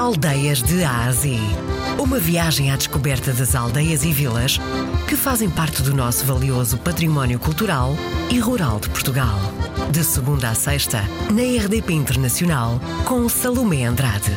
Aldeias de Ásia. Uma viagem à descoberta das aldeias e vilas que fazem parte do nosso valioso património cultural e rural de Portugal. De segunda a sexta, na RDP Internacional, com Salomé Andrade.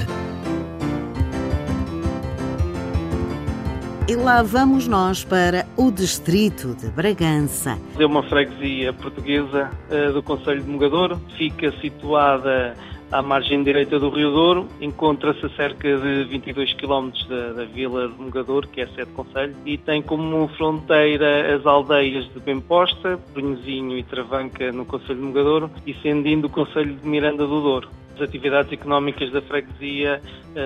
E lá vamos nós para o distrito de Bragança. É uma freguesia portuguesa uh, do Conselho de Mogador, fica situada à margem direita do Rio Douro, encontra-se a cerca de 22 km da, da, vila de Mogador, que é sede do Conselho, e tem como fronteira as aldeias de Bemposta, Brunhozinho e Travanca no Conselho de Mogador e Sendindo o Conselho de Miranda do Douro. As atividades económicas da freguesia uh,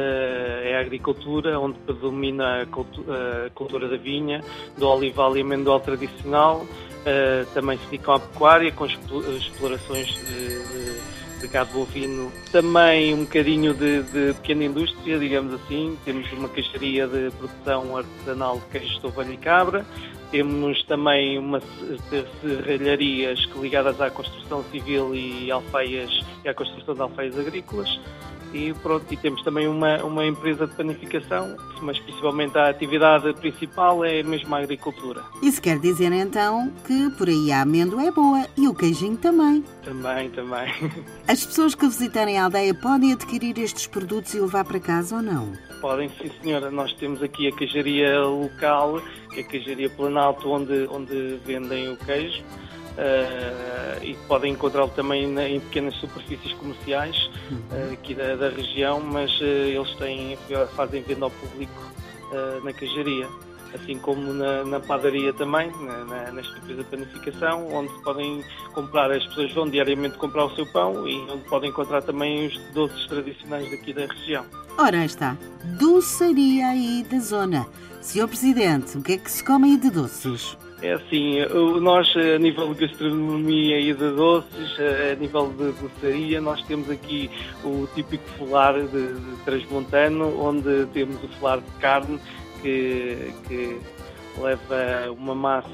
é a agricultura, onde predomina a cultura, a cultura da vinha, do olival e amendoal tradicional. Uh, também se dedicam à pecuária, com explorações de, de, gado bovino. Também um bocadinho de, de, pequena indústria, digamos assim. Temos uma caixaria de produção artesanal de queijo de ovelha e cabra. Temos também umas serralharias ligadas à construção civil e alfaias e à construção de alfaias agrícolas. E pronto, e temos também uma, uma empresa de panificação, mas principalmente a atividade principal é mesmo a agricultura. Isso quer dizer então que por aí a amêndoa é boa e o queijinho também. Também, também. As pessoas que visitarem a aldeia podem adquirir estes produtos e levar para casa ou não? Podem, sim senhora. Nós temos aqui a queijaria local, que é a queijaria Planalto, onde, onde vendem o queijo. Uh, e podem encontrá-lo também em pequenas superfícies comerciais uh, aqui da, da, região, mas uh, eles têm, fazem venda ao público na queijaria, assim como na, na padaria também, na, na, nesta empresa de panificação, onde podem comprar, as pessoas vão diariamente comprar o seu pão e onde podem encontrar também os doces tradicionais daqui da região. Ora está, doçaria aí da zona. Senhor Presidente, o que é que se come aí de doces? É assim, nós a nível de gastronomia e de doces, a nível de doçaria, nós temos aqui o típico folar de, de transmontano, onde temos o folar de carne que, que leva uma massa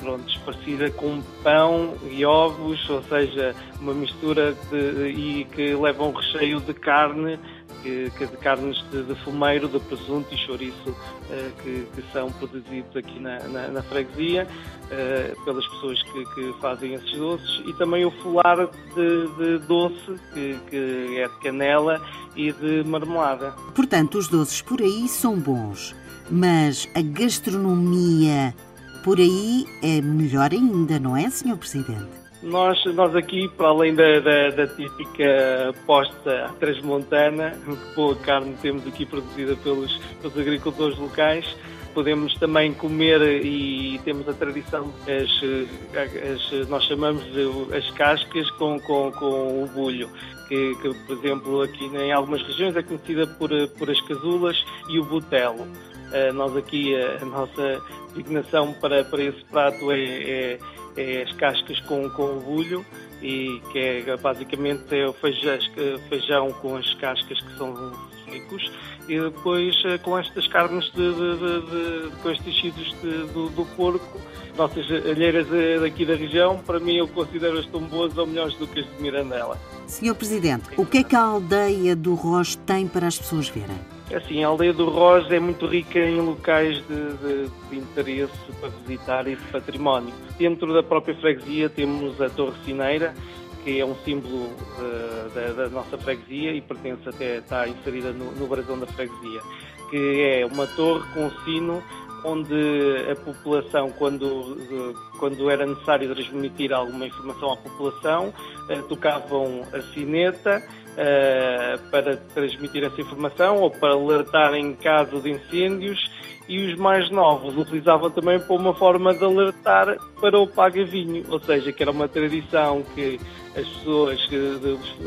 pronto, parecida com pão e ovos, ou seja, uma mistura de, e que leva um recheio de carne que, que de carnes de, de, fumeiro, de presunto e chouriço uh, que, que, são produzidos aqui na, na, na freguesia uh, pelas pessoas que, que, fazem esses doces e também o folar de, de doce que é de canela e de marmelada. Portanto, os doces por aí são bons, mas a gastronomia por aí é melhor ainda, não é, Sr. Presidente? Nós, nós aqui, para além da, da, da típica posta transmontana, boa carne temos aqui produzida pelos, pelos agricultores locais, podemos também comer e temos a tradição, as, as nós chamamos de as cascas com, com, com o bulho, que, que, por exemplo aqui em algumas regiões é conhecida por, por as casulas e o butelo. Uh, nós aqui, a, a nossa designação para, para esse prato é, é é as cascas com, com o bulho e que é basicamente é o feijão, feijão com as cascas que são secos e depois eh, com estas carnes de, de, de, de com estes tecidos do, do, porco nossas alheiras eh, daqui da região para mim eu considero-as tão boas ou melhores do que as de Mirandela Senhor Presidente, o que é que a aldeia do Roche tem para as pessoas verem? É assim, a aldeia do Roche é muito rica em locais de, de, de, interesse para visitar e de património. Dentro da própria freguesia temos a Torre Cineira, que é um símbolo uh, da, da, nossa freguesia e pertence até, está inserida no, no brasão da freguesia, que é uma torre com sino onde a população, quando, quando era necessário transmitir alguma informação à população, uh, tocavam a sineta uh, para transmitir essa informação ou para alertar em caso de incêndios e os mais novos utilizavam também para uma forma de alertar para o paga-vinho, ou seja, que era uma tradição que as pessoas,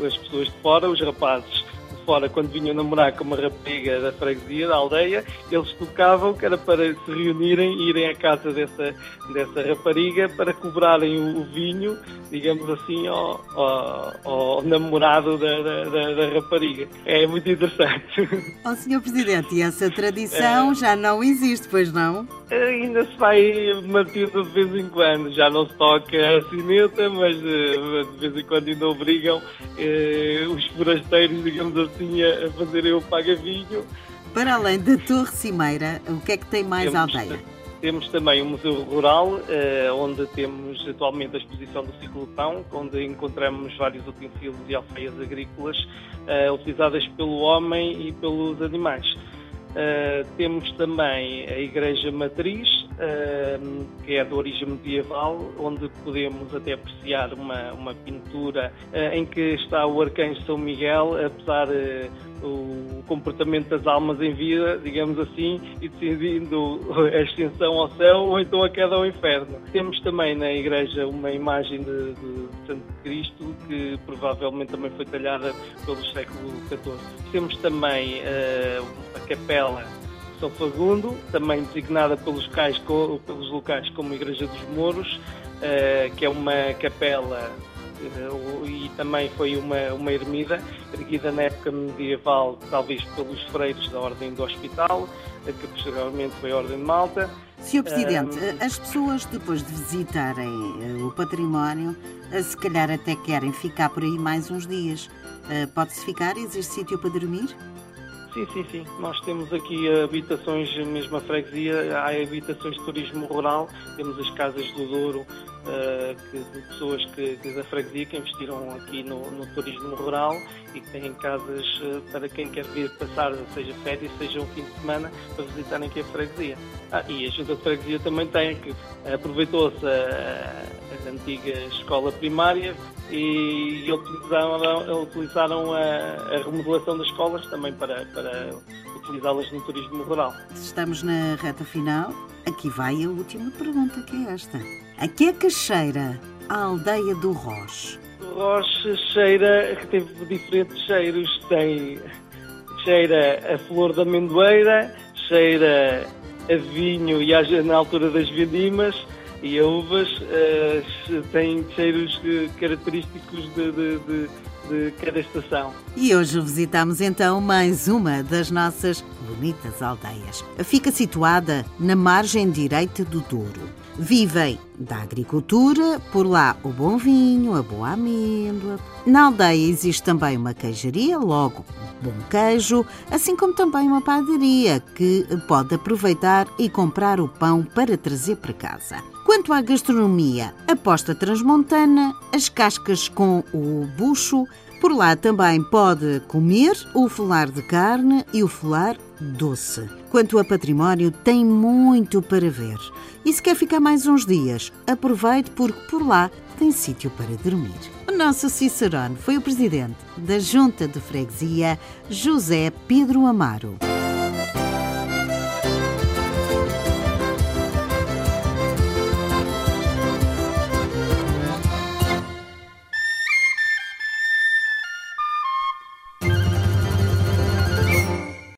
as pessoas de fora, os rapazes, fora, quando vinham namorar com uma rapariga da freguesia, da aldeia, eles tocavam que era para se reunirem e irem à casa dessa, dessa rapariga para cobrarem o, o vinho, digamos assim, ao, ao, ao namorado da, da, da, rapariga. É muito interessante. Ó, oh, Sr. Presidente, e essa tradição é... já não existe, pois não? Ainda se vai mantendo de vez em quando. Já não se toca a sineta, mas eh, de vez em quando ainda obrigam eh, os forasteiros, digamos assim, assim a, a fazer eu paga vinho. Para além da Torre Cimeira, o que é que tem mais temos, aldeia? Temos também o Museu Rural, eh, onde temos atualmente a exposição do ciclo de pão, onde encontramos vários utensílios e alfaias agrícolas eh, utilizadas pelo homem e pelos animais. Uh, temos também a Igreja Matriz, que é de origem medieval, onde podemos até apreciar uma, uma pintura uh, em que está o Arcanjo São Miguel, apesar o comportamento das almas em vida, digamos assim, e decidindo a extensão ao céu ou então a queda ao inferno. Temos também na igreja uma imagem de, de Santo Cristo que provavelmente também foi talhada pelo século XIV. Temos também uh, a capela são Fagundo, também designada pelos locais, pelos locais como Igreja dos Mouros, uh, que é uma capela uh, e também foi uma, uma ermida, erguida na época medieval, talvez pelos freiros da Ordem do Hospital, uh, que posteriormente foi a Ordem de Malta. Sr. Presidente, as pessoas depois de visitarem o património, se calhar até querem ficar por aí mais uns dias. Pode-se ficar? Existe sítio para dormir? Sim, sim, sim. Nós temos aqui habitações, mesmo a freguesia, há habitações de turismo rural, temos as casas do Douro, que, de pessoas que, que, da freguesia que investiram aqui no, no turismo rural e que têm casas uh, para quem quer vir passar, seja férias, seja um fim de semana, para visitarem aqui a freguesia. Ah, e a Junta de Freguesia também tem, que aproveitou-se a, a antiga escola primária, e utilizaram, utilizaram a, a, remodelação das escolas também para, para utilizá-las no turismo rural. Estamos na reta final. Aqui vai a última pergunta, que é esta. A que é que cheira a aldeia do Roche? O Roche cheira, teve diferentes cheiros. Tem cheira a flor da amendoeira, cheira a vinho e na altura das vindimas, e a uvas uh, têm cheiros característicos de, de, de, de, cada estação. E hoje visitamos então mais uma das nossas bonitas aldeias. Fica situada na margem direita do Douro Vivem da agricultura, por lá o bom vinho, a boa amêndoa. Na aldeia existe também uma queijaria, logo bom queijo, assim como também uma padaria que pode aproveitar e comprar o pão para trazer para casa. Quanto à gastronomia, a posta transmontana, as cascas com o bucho, por lá também pode comer o folar de carne e o folar doce. Quanto a património, tem muito para ver. E se quer ficar mais uns dias, aproveite porque por lá tem sítio para dormir. O nosso Cicerone foi o presidente da Junta de Freguesia, José Pedro Amaro.